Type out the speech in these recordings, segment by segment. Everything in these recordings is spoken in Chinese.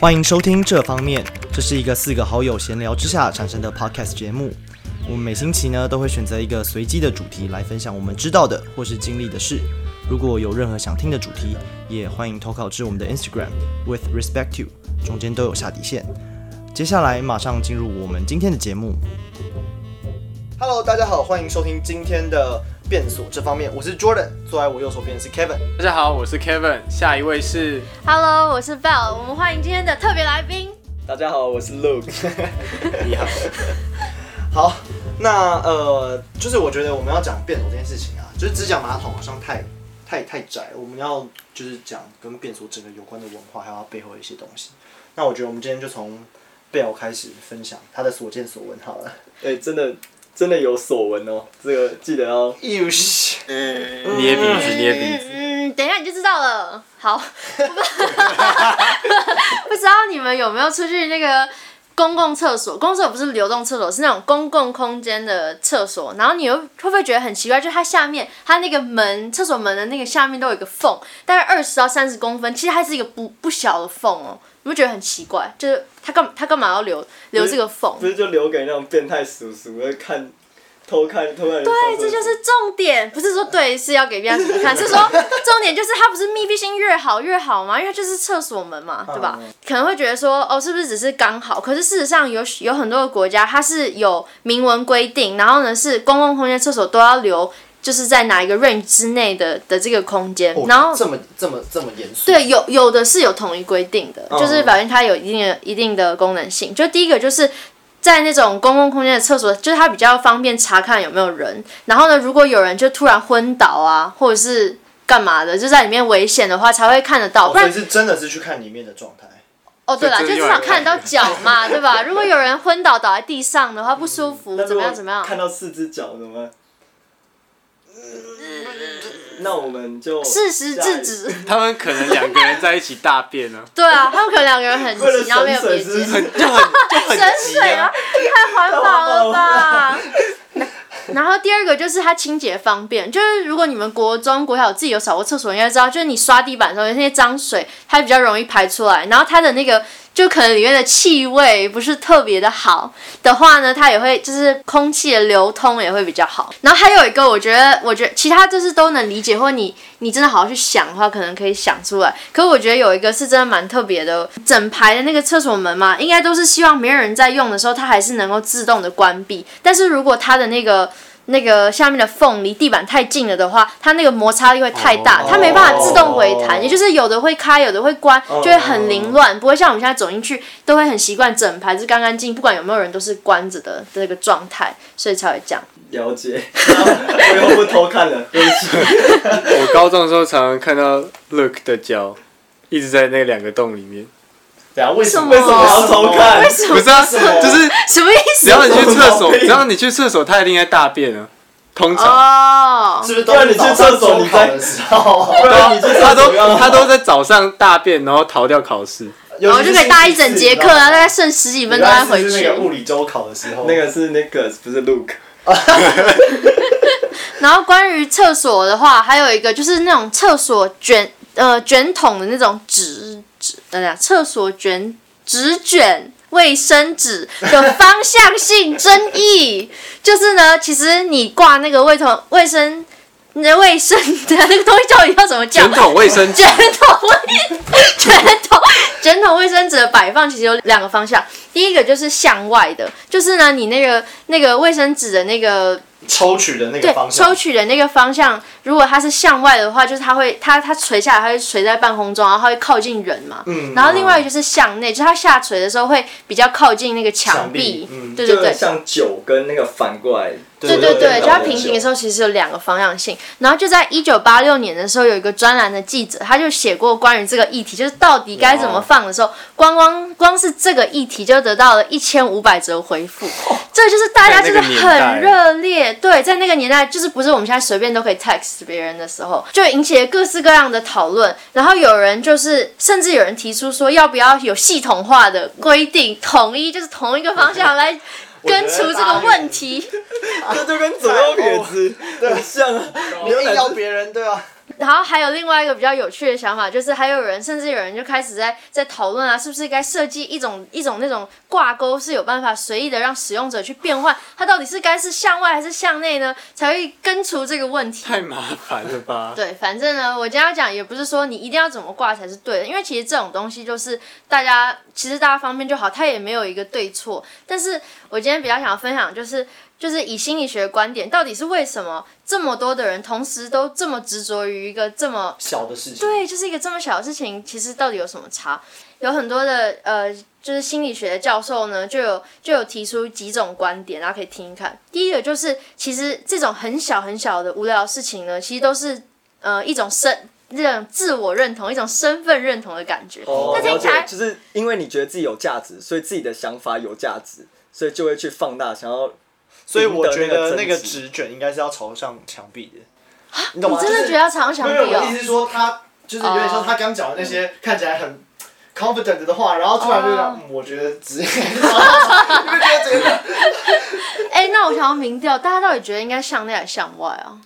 欢迎收听这方面，这是一个四个好友闲聊之下产生的 podcast 节目。我们每星期呢都会选择一个随机的主题来分享我们知道的或是经历的事。如果有任何想听的主题，也欢迎投稿至我们的 Instagram with respect to，中间都有下底线。接下来马上进入我们今天的节目。Hello，大家好，欢迎收听今天的变所这方面，我是 Jordan，坐在我右手边是 Kevin。大家好，我是 Kevin，下一位是 Hello，我是 Bell，我们欢迎今天的特别来宾。大家好，我是 Luke，你好。好，那呃，就是我觉得我们要讲变所这件事情啊，就是只讲马桶好像太太太窄，我们要就是讲跟变所整个有关的文化，还有背后的一些东西。那我觉得我们今天就从 Bell 开始分享他的所见所闻好了。哎、欸，真的。真的有所闻哦，这个记得要。有些。捏鼻子，捏鼻子。嗯，等一下你就知道了。好。不知道你们有没有出去那个公共厕所？公共厕所不是流动厕所，是那种公共空间的厕所。然后你又会不会觉得很奇怪？就它下面，它那个门，厕所门的那个下面都有一个缝，大概二十到三十公分，其实它是一个不不小的缝哦。你不觉得很奇怪？就是他干他干嘛要留留这个缝？不是就留给那种变态叔叔会看。偷看，偷看。对，这就是重点，不是说对是要给别人看，是说重点就是它不是密闭性越好越好吗？因为就是厕所门嘛，对吧？可能会觉得说哦，是不是只是刚好？可是事实上有有很多的国家，它是有明文规定，然后呢是公共空间厕所都要留，就是在哪一个 range 之内的的这个空间，然后这么这么这么严肃。对，有有的是有统一规定的，就是表现它有一定的一定的功能性。就第一个就是。在那种公共空间的厕所，就是它比较方便查看有没有人。然后呢，如果有人就突然昏倒啊，或者是干嘛的，就在里面危险的话，才会看得到。不然、哦、是真的是去看里面的状态。哦，对了，就至少看得到脚嘛，对吧？如果有人昏倒倒在地上的话，不舒服，嗯、怎么样？怎么样？看到四只脚怎么办？那我们就适时制止。他们可能两个人在一起大便呢。对啊，他们可能两个人很急，然后没有别接，很就很就很省水啊，太环保了吧。然后第二个就是它清洁方便，就是如果你们国中、国小自己有扫过厕所，应该知道，就是你刷地板的时候，有那些脏水，它比较容易排出来。然后它的那个。就可能里面的气味不是特别的好的话呢，它也会就是空气的流通也会比较好。然后还有一个，我觉得，我觉得其他就是都能理解，或你你真的好好去想的话，可能可以想出来。可我觉得有一个是真的蛮特别的，整排的那个厕所门嘛，应该都是希望没有人在用的时候，它还是能够自动的关闭。但是如果它的那个那个下面的缝离地板太近了的话，它那个摩擦力会太大，它没办法自动回弹，也就是有的会开，有的会关，就会很凌乱，不会像我们现在走进去都会很习惯整排是干干净，不管有没有人都是关着的这个状态，所以才会这样。了解，我以后不偷看了，对不起。我高中的时候常常看到 Look 的脚一直在那两个洞里面。对啊，为什么为什么要偷看？为什么？不是啊，就是什么意思？只要你去厕所，只要你去厕所，他一定在大便啊。通常哦，是不是都你去厕所？你在的时候，对啊，他都他都在早上大便，然后逃掉考试，然后就可以大一整节课然后，大概剩十几分钟再回去。那个物理周考的时候，那个是那个不是 Luke。然后关于厕所的话，还有一个就是那种厕所卷呃卷筒的那种纸。纸，等等，厕所卷纸卷卫生纸的方向性争议，就是呢，其实你挂那个卫桶卫生，你的卫生的那个东西到底要怎么叫？卷筒卫生纸，卷筒卫，卷筒卷筒卫生纸的摆放其实有两个方向，第一个就是向外的，就是呢，你那个那个卫生纸的那个。抽取的那个方向，抽取的那个方向，如果它是向外的话，就是它会它它垂下来，它会垂在半空中，然后它会靠近人嘛。嗯。然后另外一个就是向内，就是它下垂的时候会比较靠近那个墙壁。嗯。对对对。像酒跟那个反过来。对对对，就它平行的时候其实有两个方向性。然后就在一九八六年的时候，有一个专栏的记者，他就写过关于这个议题，就是到底该怎么放的时候，光光光是这个议题就得到了一千五百则回复。这就是大家就是很热烈，对，在那个年代，就是不是我们现在随便都可以 text 别人的时候，就引起了各式各样的讨论。然后有人就是，甚至有人提出说，要不要有系统化的规定，统一就是同一个方向来根除这个问题。这就跟左右撇子很像啊，你硬要别人对啊。然后还有另外一个比较有趣的想法，就是还有人甚至有人就开始在在讨论啊，是不是该设计一种一种那种挂钩，是有办法随意的让使用者去变换，它到底是该是向外还是向内呢？才会根除这个问题。太麻烦了吧？对，反正呢，我今天要讲也不是说你一定要怎么挂才是对的，因为其实这种东西就是大家其实大家方便就好，它也没有一个对错。但是我今天比较想要分享就是。就是以心理学的观点，到底是为什么这么多的人同时都这么执着于一个这么小的事情？对，就是一个这么小的事情，其实到底有什么差？有很多的呃，就是心理学的教授呢，就有就有提出几种观点，大家可以听一看。第一个就是，其实这种很小很小的无聊的事情呢，其实都是呃一种身这种自我认同、一种身份认同的感觉。哦，那听起来就是因为你觉得自己有价值，所以自己的想法有价值，所以就会去放大，想要。所以我觉得那个纸卷应该是要朝向墙壁的，你懂吗？你真的觉得要朝向墙壁哦？没有，我的意思是说，他就是有点像他刚讲的那些看起来很 confident 的话，然后突然就讲，我觉得纸，你们觉得？哎，那我想要明调，大家到底觉得应该向内还是向外啊？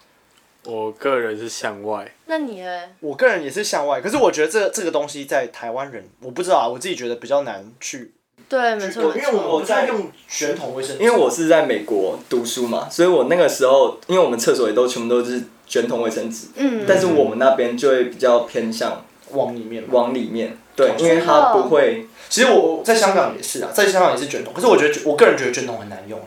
我个人是向外。那你呢？我个人也是向外，可是我觉得这这个东西在台湾人，我不知道啊，我自己觉得比较难去。对，没错，因为我我在用卷筒卫生纸，因为我是在美国读书嘛，所以我那个时候，因为我们厕所也都全部都是卷筒卫生纸，嗯，但是我们那边就会比较偏向往里面，往里面，对，因为它不会。其实我在香港也是啊，在香港也是卷筒，可是我觉得我个人觉得卷筒很难用哎。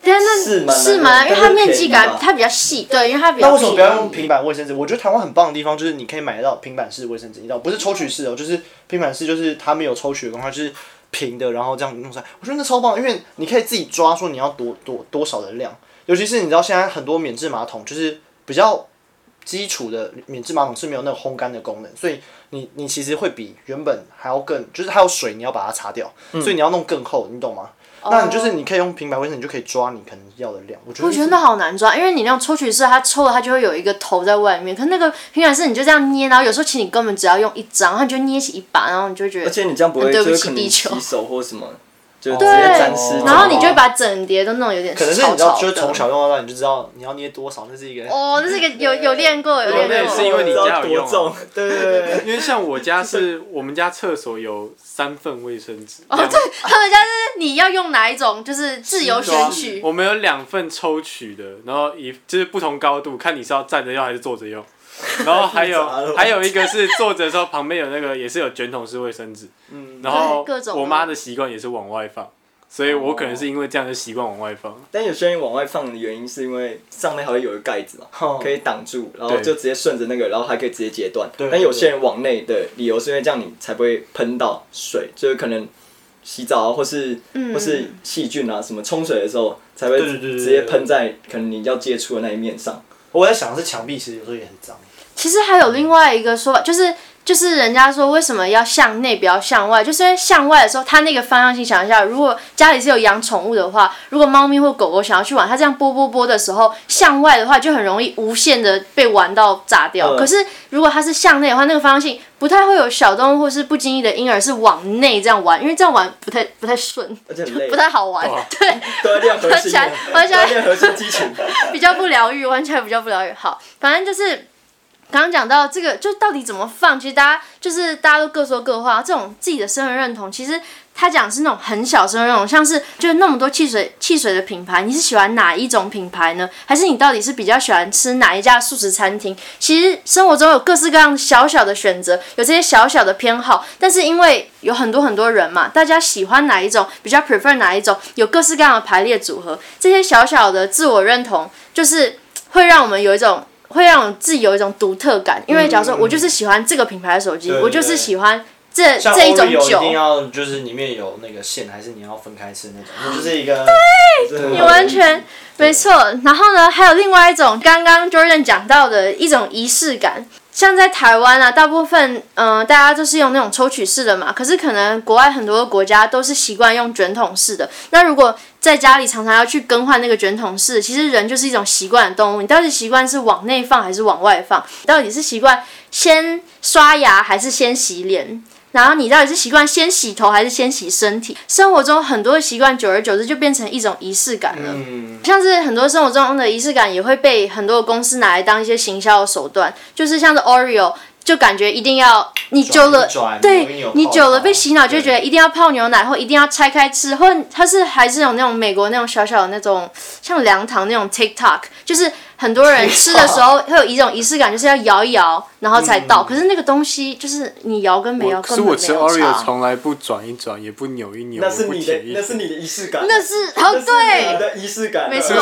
但是是吗？因为它面积感它比较细，对，因为它比较。那为什么不要用平板卫生纸？我觉得台湾很棒的地方就是你可以买得到平板式卫生纸，你知道，不是抽取式哦，就是平板式，就是它没有抽取的话，就是。平的，然后这样弄出来，我觉得那超棒，因为你可以自己抓，说你要多多多少的量。尤其是你知道现在很多免治马桶就是比较基础的免治马桶是没有那个烘干的功能，所以你你其实会比原本还要更，就是还有水你要把它擦掉，嗯、所以你要弄更厚，你懂吗？那你就是你可以用平板卫生，你就可以抓你可能要的量。我觉得我觉得那好难抓，因为你那种抽取式，它抽了它就会有一个头在外面。可是那个平板式，你就这样捏，然后有时候其实你根本只要用一张，然后你就捏起一把，然后你就觉得。而且你这样不会对不起地球。洗手或什么，就直接沾湿。然后你就会把整叠都弄有点。可能是你知道，就是从小用到大，你就知道你要捏多少，那是一个。哦，那是一个有有练过，有练过。那是因为你家有用。对对对。因为像我家是我们家厕所有三份卫生纸。哦，对，他们家是你要用哪一种，就是自由选取。我们有两份抽取的，然后一就是不同高度，看你是要站着用还是坐着用。然后还有 还有一个是坐着的时候，旁边有那个也是有卷筒式卫生纸。嗯。然后我妈的习惯也是往外放，所以我可能是因为这样的习惯往外放。但有些人往外放的原因是因为上面好像有一个盖子嘛，可以挡住，然后就直接顺着那个，然后还可以直接截断。但有些人往内的理由是因为这样你才不会喷到水，就是可能洗澡啊，或是或是细菌啊什么冲水的时候才会直接喷在可能你要接触的那一面上。我在想的是墙壁其实有时候也很脏。其实还有另外一个说法，就是就是人家说为什么要向内不要向外，就是因为向外的时候，它那个方向性想一下，如果家里是有养宠物的话，如果猫咪或狗狗想要去玩，它这样拨拨拨的时候，向外的话就很容易无限的被玩到炸掉。可是如果它是向内的话，那个方向性不太会有小动物或是不经意的婴儿是往内这样玩，因为这样玩不太不太顺，不太好玩。对，玩起来玩起来核心肌群，比较不疗愈，玩起来比较不疗愈。好，反正就是。刚刚讲到这个，就到底怎么放？其实大家就是大家都各说各话。这种自己的身份认同，其实他讲是那种很小身份认同，像是就那么多汽水汽水的品牌，你是喜欢哪一种品牌呢？还是你到底是比较喜欢吃哪一家素食餐厅？其实生活中有各式各样小小的选择，有这些小小的偏好，但是因为有很多很多人嘛，大家喜欢哪一种，比较 prefer 哪一种，有各式各样的排列组合，这些小小的自我认同，就是会让我们有一种。会让我自己有一种独特感，因为假如说我就是喜欢这个品牌的手机，我就是喜欢这这一种酒。一定要就是里面有那个线，还是你要分开吃那种？就是一个。对，你完全没错。然后呢，还有另外一种，刚刚 Jordan 讲到的一种仪式感。像在台湾啊，大部分嗯、呃，大家都是用那种抽取式的嘛。可是可能国外很多国家都是习惯用卷筒式的。那如果在家里常常要去更换那个卷筒式，其实人就是一种习惯的动物。你到底习惯是往内放还是往外放？到底是习惯先刷牙还是先洗脸？然后你到底是习惯先洗头还是先洗身体？生活中很多的习惯，久而久之就变成一种仪式感了。嗯，像是很多生活中的仪式感，也会被很多的公司拿来当一些行销的手段，就是像是 Oreo。就感觉一定要你久了，对你久了被洗脑，就觉得一定要泡牛奶，或一定要拆开吃，或它是还是有那种美国那种小小的那种像凉糖那种 TikTok，就是。很多人吃的时候会有一种仪式感，就是要摇一摇，然后才倒。可是那个东西就是你摇跟没摇根本没有差。可是我吃 Oreo 从来不转一转，也不扭一扭。那是你的，那是你的仪式感。那是哦，对，你的仪式感。没错，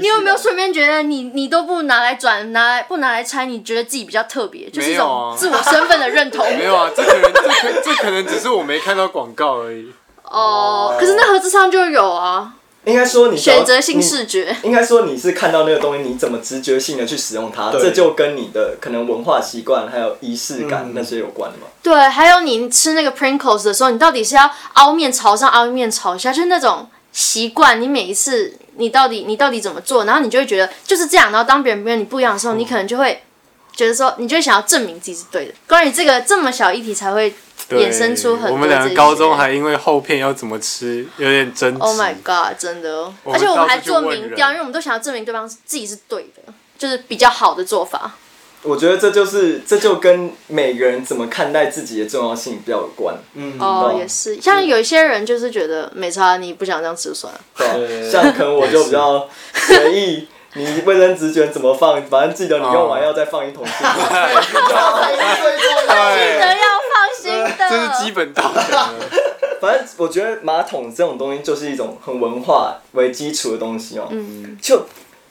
你有没有顺便觉得你你都不拿来转，拿来不拿来拆，你觉得自己比较特别，就是一种自我身份的认同。没有啊，这可能这可这可能只是我没看到广告而已。哦，可是那盒子上就有啊。应该说你选择性视觉，应该说你是看到那个东西，你怎么直觉性的去使用它，这就跟你的可能文化习惯还有仪式感那些有关嘛。对，还有你吃那个 Pringles 的时候，你到底是要凹面朝上，凹面朝下，就是那种习惯。你每一次你到底你到底怎么做，然后你就会觉得就是这样。然后当别人跟你不一样的时候，你可能就会觉得说，你就会想要证明自己是对的。关于这个这么小议题才会。衍生出很多。我们两个高中还因为后片要怎么吃有点争执。Oh my god！真的，而且我们还做民调，因为我们都想要证明对方自己是对的，就是比较好的做法。我觉得这就是这就跟每个人怎么看待自己的重要性比较有关。嗯，哦，也是，像有一些人就是觉得没差，你不想这样吃就算了。对，像可能我就比较 随意。你卫生纸卷怎么放？反正记得你用完要再放一桶。记得要。这是基本道德。反正我觉得马桶这种东西就是一种很文化为基础的东西哦。嗯。就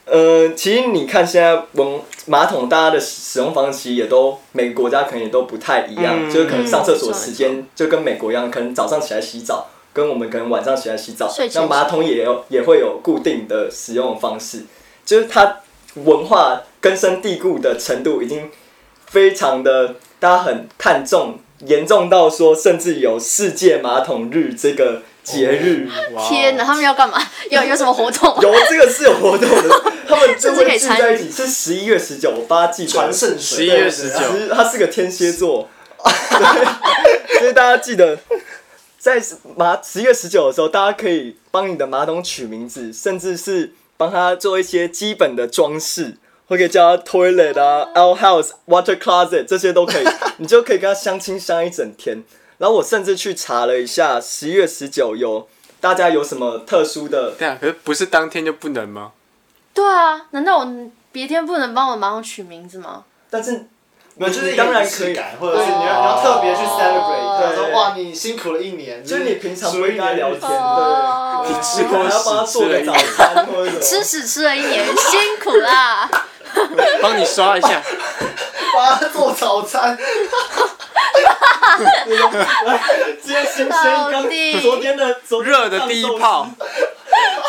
呃，其实你看现在文马桶，大家的使用方式也都每个国家可能也都不太一样，嗯、就是可能上厕所时间就跟美国一样，可能早上起来洗澡，跟我们可能晚上起来洗澡，那马桶也有也会有固定的使用方式。就是它文化根深蒂固的程度已经非常的，大家很看重，严重到说甚至有世界马桶日这个节日。天哪，他们要干嘛？有有什么活动？有这个是有活动的，他们就会聚在一起。是十一月十九，我八记得。传圣水。十一月十九，其实它是个天蝎座。所以大家记得，在马十一月十九的时候，大家可以帮你的马桶取名字，甚至是。帮他做一些基本的装饰，或可以叫他 toilet 啊、outhouse、water closet 这些都可以，你就可以跟他相亲相一整天。然后我甚至去查了一下，十一月十九有大家有什么特殊的？对啊，可是不是当天就不能吗？对啊，难道我别天不能帮我马桶取名字吗？但是。没有，就是当然可以，或者是你要你要特别去 celebrate，说哇你辛苦了一年，就是你平常不应该聊天，对，你吃过要帮他做个早餐吃屎吃了一年，辛苦啦，帮你刷一下，帮他做早餐，来，今天新鲜刚昨天的热的第一泡。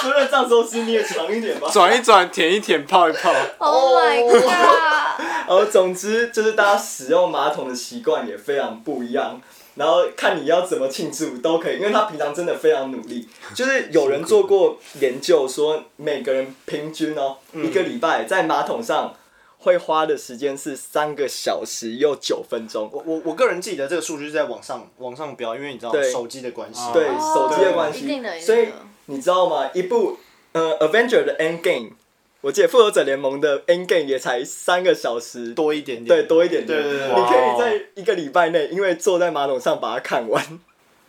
除了藏寿司，你也尝一点吧。转一转，舔一舔，泡一泡。Oh my god！哦，总之就是大家使用马桶的习惯也非常不一样，然后看你要怎么庆祝都可以，因为他平常真的非常努力。就是有人做过研究说，每个人平均哦，一个礼拜在马桶上会花的时间是三个小时又九分钟。我我我个人记得这个数据是在往上往上飙，因为你知道手机的关系。对，手机的关系，所以。你知道吗？一部呃，Avenger 的 End Game，我记得复仇者联盟的 End Game 也才三个小时多一点点，对，多一点点。对对对，你可以在一个礼拜内，因为坐在马桶上把它看完。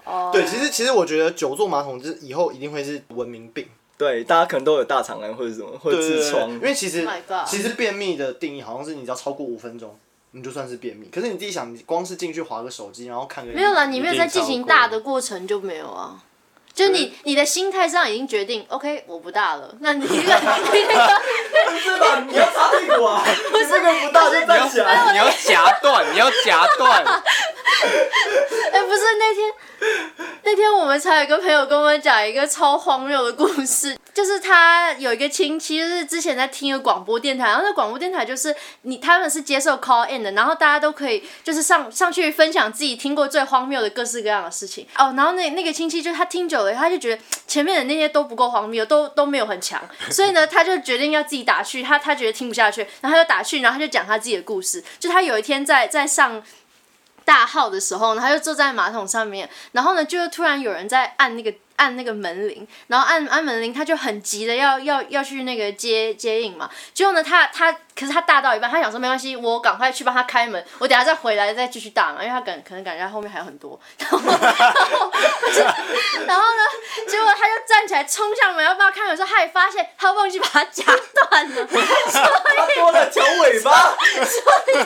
哦。对，其实其实我觉得久坐马桶，就是以后一定会是文明病。对，大家可能都有大肠癌或者什么，或者痔疮。因为其实其实便秘的定义好像是你只要超过五分钟，你就算是便秘。可是你自己想，你光是进去划个手机，然后看个。没有啦，你没有在进行大的过程就没有啊。就你，你的心态上已经决定，OK，我不大了。那你这个，你那个，不是吧？你要擦屁股啊？不是个不大就站起来。你要夹断，你要夹断。哎，不是那天，那天我们才有一个朋友跟我们讲一个超荒谬的故事，就是他有一个亲戚，就是之前在听一个广播电台，然后那广播电台就是你他们是接受 call in 的，然后大家都可以就是上上去分享自己听过最荒谬的各式各样的事情哦。然后那那个亲戚就他听久了，他就觉得 前面的那些都不够荒谬，都都没有很强，所以呢，他就决定要自己打去，他他觉得听不下去，然后他就打去，然后他就讲他自己的故事，就他有一天在在上。大号的时候呢，他就坐在马桶上面，然后呢，就突然有人在按那个。按那个门铃，然后按按门铃，他就很急的要要要去那个接接应嘛。结果呢，他他可是他大到一半，他想说没关系，我赶快去帮他开门，我等下再回来再继续大嘛，因为他感可能感觉他后面还有很多。然后，然后，然后呢，结果他就站起来冲向门要帮他开门的时候，他也发现他忘记把它夹断了，所 以他多了条尾巴。所以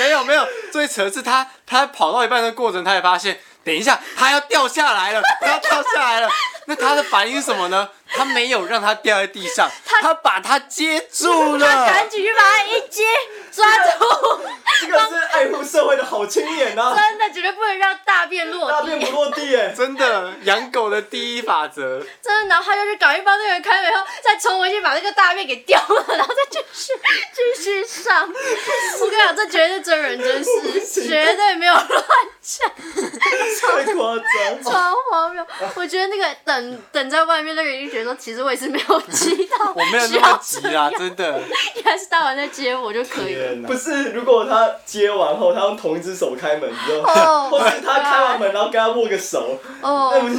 没有没有，最扯的是他他跑到一半的过程，他也发现。等一下，他要掉下来了，他要掉下来了。那他的反应是什么呢？他没有让他掉在地上，他，他把他接住了。他赶紧去把他一接，抓住。这个是爱护社会的好青年啊！真的，绝对不能让大便落地。大便不落地哎！真的，养狗的第一法则。真的，然后他就去赶紧帮那个人开门，然后再冲回去把那个大便给掉了，然后再继续继续上。我跟你讲，这绝对是真人真事，绝对没有乱讲。太夸张，超荒谬！我觉得那个等等在外面那个人就觉得说，其实我也是没有急到，我没有那么急啊，真的。应该是大完再接我就可以了。不是，如果他接完后，他用同一只手开门，你知道吗？或是他开完门然后跟他握个手，哦，那不是。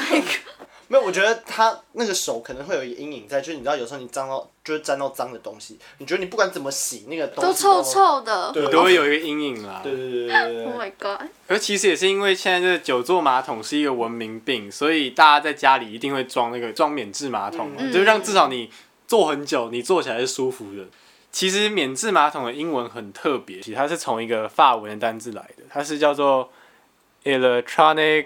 没有，我觉得他那个手可能会有一个阴影在，就是你知道，有时候你脏到，就是沾到脏的东西，你觉得你不管怎么洗，那个东西都，都臭臭的，对，都会有一个阴影啦。对对对对 Oh my god！而其实也是因为现在这个久坐马桶是一个文明病，所以大家在家里一定会装那个装免治马桶，嗯、就是让至少你坐很久，你坐起来是舒服的。其实免治马桶的英文很特别，其实它是从一个法文的单字来的，它是叫做 electronic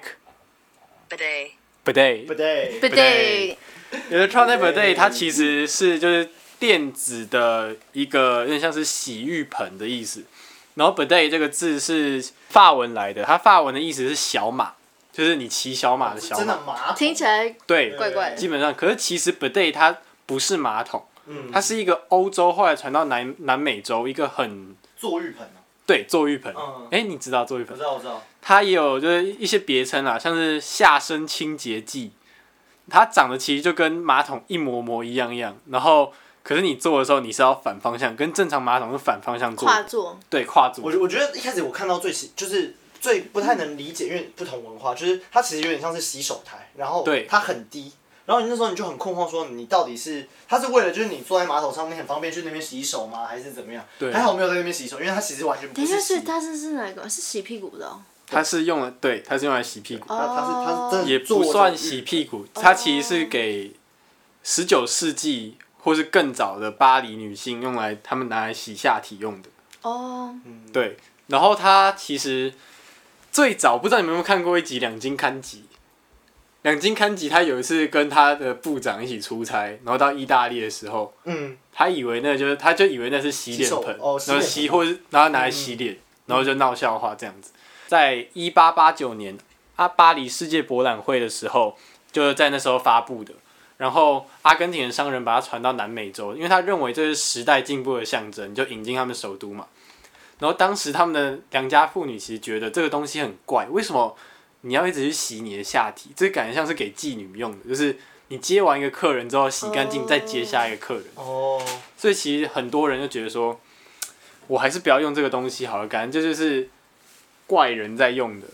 bidet。Bidet，bidet，electronic bidet，它其实是就是电子的一个有点像是洗浴盆的意思。然后 bidet 这个字是法文来的，它法文的意思是小马，就是你骑小马的小马。真的马桶？听起来对，怪怪的。基本上，可是其实 bidet 它不是马桶，嗯，它是一个欧洲后来传到南南美洲一个很坐浴盆。对，坐浴盆。嗯。哎，你知道坐浴盆？我知道，我知道。它也有就是一些别称啊，像是下身清洁剂，它长得其实就跟马桶一模模一样一样。然后，可是你坐的时候你是要反方向，跟正常马桶是反方向坐。跨坐。对，跨坐。我我觉得一开始我看到最洗就是最不太能理解，因为不同文化，就是它其实有点像是洗手台，然后它很低。然后你那时候你就很困惑，说你到底是他是为了就是你坐在马桶上面很方便去那边洗手吗？还是怎么样？对。还好没有在那边洗手，因为它其实完全不是洗。等一下，是它是是哪个？是洗屁股的哦。它是用来对，它是用来洗屁股。它它是它是也不算洗屁股，它其实是给十九世纪或是更早的巴黎女性用来，他们拿来洗下体用的。哦。对，然后它其实最早不知道你们有没有看过一集《两津勘吉》。两津勘吉他有一次跟他的部长一起出差，然后到意大利的时候，嗯，他以为那就是他就以为那是洗脸盆，哦、然后洗或是然后拿来洗脸，嗯、然后就闹笑话这样子。在一八八九年阿巴黎世界博览会的时候，就是在那时候发布的。然后阿根廷的商人把它传到南美洲，因为他认为这是时代进步的象征，就引进他们首都嘛。然后当时他们的良家妇女其实觉得这个东西很怪，为什么？你要一直去洗你的下体，这感觉像是给妓女用的，就是你接完一个客人之后洗干净，oh. 再接下一个客人。哦。Oh. 所以其实很多人就觉得说，我还是不要用这个东西好了，感觉这就是怪人在用的。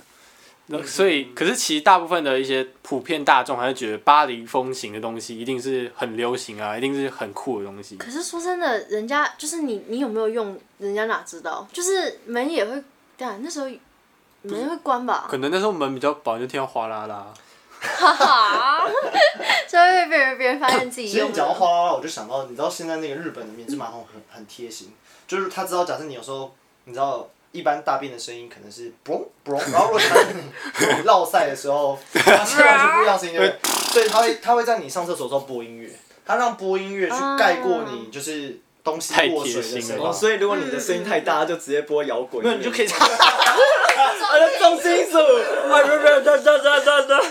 那所以，可是其实大部分的一些普遍大众还是觉得巴黎风情的东西一定是很流行啊，一定是很酷的东西。可是说真的，人家就是你，你有没有用？人家哪知道？就是门也会，对啊，那时候。门会关吧？可能那时候门比较薄，就听到哗啦啦。哈哈，所以会被别人别人发现自己用。其实你讲到哗啦啦，我就想到，你知道现在那个日本的免治马桶很很贴心，就是他知道，假设你有时候，你知道一般大便的声音可能是嘣嘣，然后如果你落赛的时候，它是完全不一样声音，对不对？所以他会他会在你上厕所的时候播音乐，他让播音乐去盖过你，就是。东西太贴心了、所以如果你的声音太大，就直接播摇滚。那你就可以唱。啊，重金属！啊，不不不不不不不。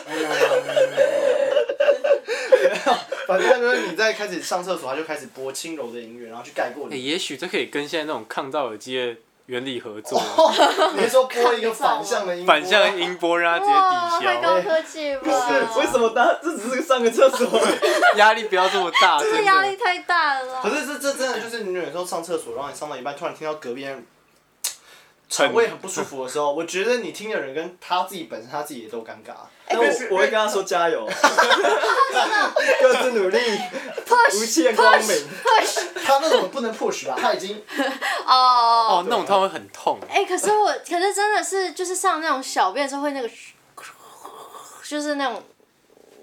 反正就是你在开始上厕所，他就开始播轻柔的音乐，然后去盖过你。欸、也许这可以跟现在那种抗噪耳机的原理合作。哦、你是说播一个反向的音波？反向的音波让它直接抵消。太高科技了。为什么大这只是上个厕所？压力不要这么大。这个压力太大了。可是这这真的就是你有时候上厕所，然后你上到一半，突然听到隔壁人。肠胃很不舒服的时候，我觉得你听的人跟他自己本身他自己也都尴尬。那，我我会跟他说加油，各自努力，无限光明。他那种不能 push 吧？他已经哦哦，那种他会很痛。哎，可是我，可是真的是，就是上那种小便的时候会那个，就是那种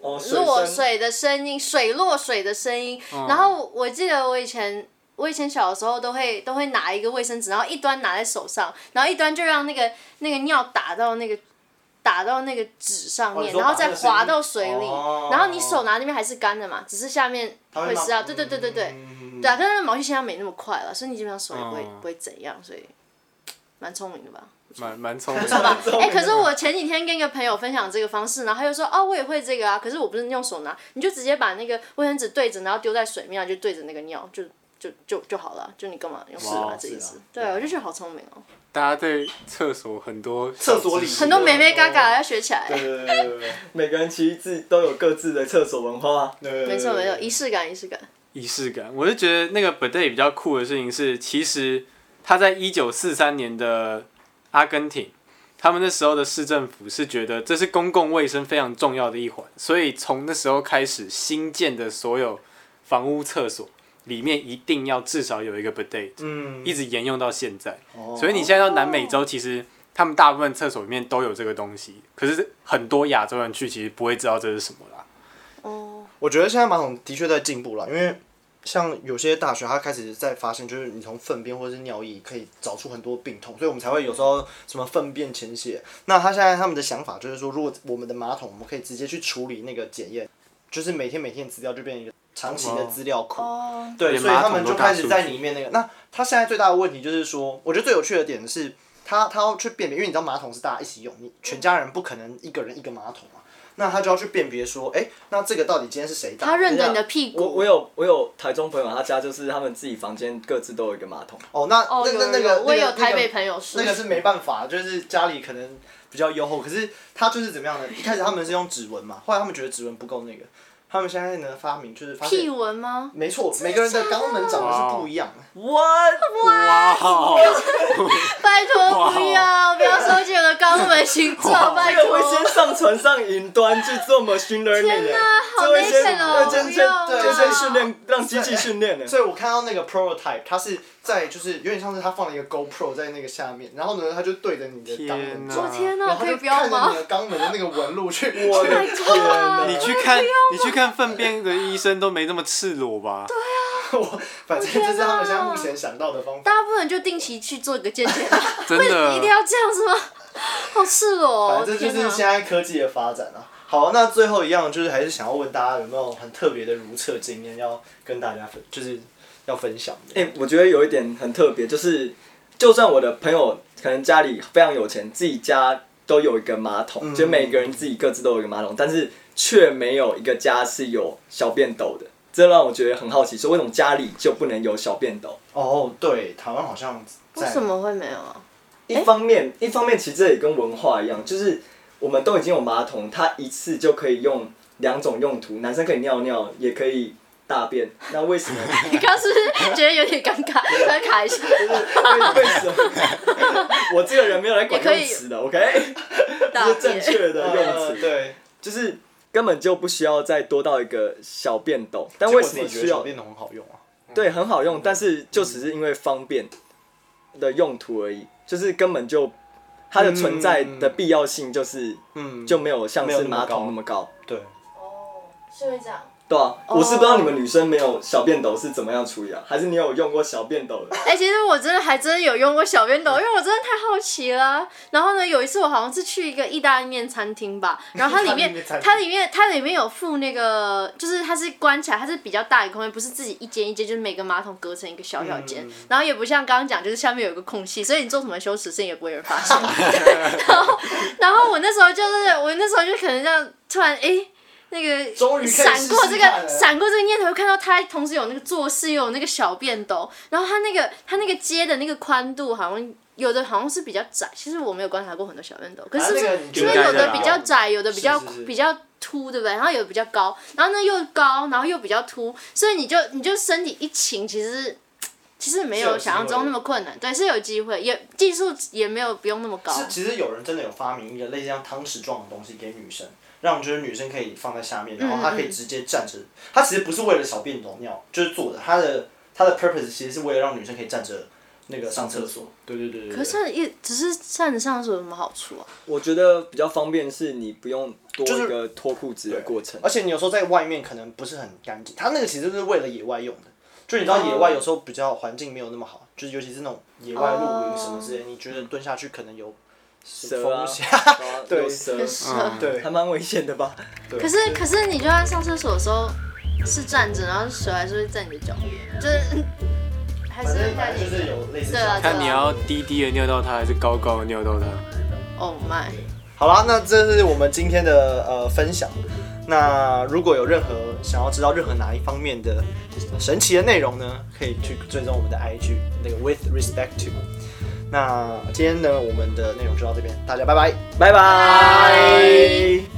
落水的声音，水落水的声音。然后我记得我以前。我以前小的时候都会都会拿一个卫生纸，然后一端拿在手上，然后一端就让那个那个尿打到那个打到那个纸上面，然后再滑到水里，然后你手拿那边还是干的嘛，只是下面会湿啊。对对对对对，对啊，但是毛细现在没那么快了，所以你基本上手也不会不会怎样，所以蛮聪明的吧？蛮 蛮聪明的。哎，可是我前几天跟一个朋友分享这个方式，然后他就说哦，我也会这个啊，可是我不是用手拿，你就直接把那个卫生纸对着，然后丢在水面，就对着那个尿就。就就就好了，就你干嘛用手拿这意思？对，我就觉得好聪明哦。大家对厕所很多厕所里很多美眉嘎嘎要学起来。对对对，每个人其实自己都有各自的厕所文化。没错没错，仪式感仪式感。仪式感，我就觉得那个 bidet 比较酷的事情是，其实他在一九四三年的阿根廷，他们那时候的市政府是觉得这是公共卫生非常重要的一环，所以从那时候开始新建的所有房屋厕所。里面一定要至少有一个 bidet，嗯，一直沿用到现在。哦、所以你现在到南美洲，其实他们大部分厕所里面都有这个东西。可是很多亚洲人去，其实不会知道这是什么啦。哦，我觉得现在马桶的确在进步了，因为像有些大学，它开始在发现，就是你从粪便或者是尿液可以找出很多病痛，所以我们才会有时候什么粪便潜血。那他现在他们的想法就是说，如果我们的马桶，我们可以直接去处理那个检验，就是每天每天资料就变成一个。长期的资料库，oh. 对，所以他们就开始在里面那个。那他现在最大的问题就是说，我觉得最有趣的点是，他他要去辨别，因为你知道马桶是大家一起用，你全家人不可能一个人一个马桶嘛，那他就要去辨别说，哎、欸，那这个到底今天是谁？他认得你的屁股。我我有我有台中朋友，他家就是他们自己房间各自都有一个马桶。哦，那那个那个我有台北朋友是，那个是没办法，就是家里可能比较优厚，可是他就是怎么样呢？一开始他们是用指纹嘛，后来他们觉得指纹不够那个。他们现在呢发明就是发屁纹吗？没错，每个人的肛门长得是不一样的。What？哇！拜托不要，不要收集我的肛门形状，拜托。这个会先上传上云端去做 machine learning。天哪，好危险哦！先先对，先训练，让机器训练的。所以我看到那个 prototype，它是在就是有点像是他放了一个 GoPro 在那个下面，然后呢，他就对着你的肛门，天哪，然后就看着你的肛门的那个纹路去。我的天哪！你去看，你去看粪便的医生都没那么赤裸吧？对啊。我反正这是他们现在目前想到的方法。大家不能就定期去做一个健检吗？真的。一定要这样是吗？好赤裸。反正就是现在科技的发展啊。好，那最后一样就是还是想要问大家有没有很特别的如厕经验要跟大家分，就是要分享的。哎、欸，我觉得有一点很特别，就是就算我的朋友可能家里非常有钱，自己家都有一个马桶，嗯、就每个人自己各自都有一个马桶，但是却没有一个家是有小便斗的。这让我觉得很好奇，说为什么家里就不能有小便斗？哦，对，台湾好像为什么会没有啊？一方面，一方面其实这也跟文化一样，就是我们都已经有马桶，它一次就可以用两种用途，男生可以尿尿，也可以大便。那为什么？你刚是不是觉得有点尴尬？再卡一下。就是为什么？我这个人没有来管用词的，OK？这是正确的用词，对，就是。根本就不需要再多到一个小便斗，但为什么需要？小便斗很好用啊。对，很好用，但是就只是因为方便的用途而已，就是根本就它的存在的必要性就是，就没有像是马桶那么高。对。哦，是会这样。对啊，我是不知道你们女生没有小便斗是怎么样处理啊？还是你有用过小便斗的？哎、欸，其实我真的还真的有用过小便斗，因为我真的太好奇了。然后呢，有一次我好像是去一个意大利面餐厅吧，然后它里面它里面它里面有附那个，就是它是关起来，它是比较大的空间，不是自己一间一间，就是每个马桶隔成一个小小间，嗯、然后也不像刚刚讲，就是下面有一个空隙，所以你做什么羞耻事情也不会有人发现。然后然后我那时候就是我那时候就可能这样突然哎。欸那个闪过这个闪过这个念头，又看到他同时有那个做事，又有那个小便斗，然后他那个他那个接的那个宽度好像有的好像是比较窄，其实我没有观察过很多小便斗，可是是因为有的比较窄，有的比较比较凸，对不对？然后有的比较高，然后呢又高，然后又比较凸，所以你就你就身体一倾，其实。其实没有想象中那么困难，对，是有机会，也技术也没有不用那么高。是，其实有人真的有发明一个类似像汤匙状的东西给女生，让就是女生可以放在下面，然后她可以直接站着。她其实不是为了小便斗尿，就是坐着。她的她的 purpose 其实是为了让女生可以站着那个上厕所。对对对对。可是一只是站着上厕所有什么好处啊？我觉得比较方便是你不用多一个脱裤子的过程，而且你有时候在外面可能不是很干净，它那个其实是为了野外用的。就你知道野外有时候比较环境没有那么好，就是尤其是那种野外露营什么之类，你觉得蹲下去可能有风险，对蛇，对，还蛮危险的吧？可是可是你就算上厕所的时候是站着，然后蛇还是会在你的脚边，就是还是在你就是有类似对啊，看你要低低的尿到它，还是高高的尿到它。Oh my！好啦，那这是我们今天的呃分享。那如果有任何想要知道任何哪一方面的神奇的内容呢，可以去追踪我们的 IG 那个 With Respect To。那今天呢，我们的内容就到这边，大家拜拜，拜拜。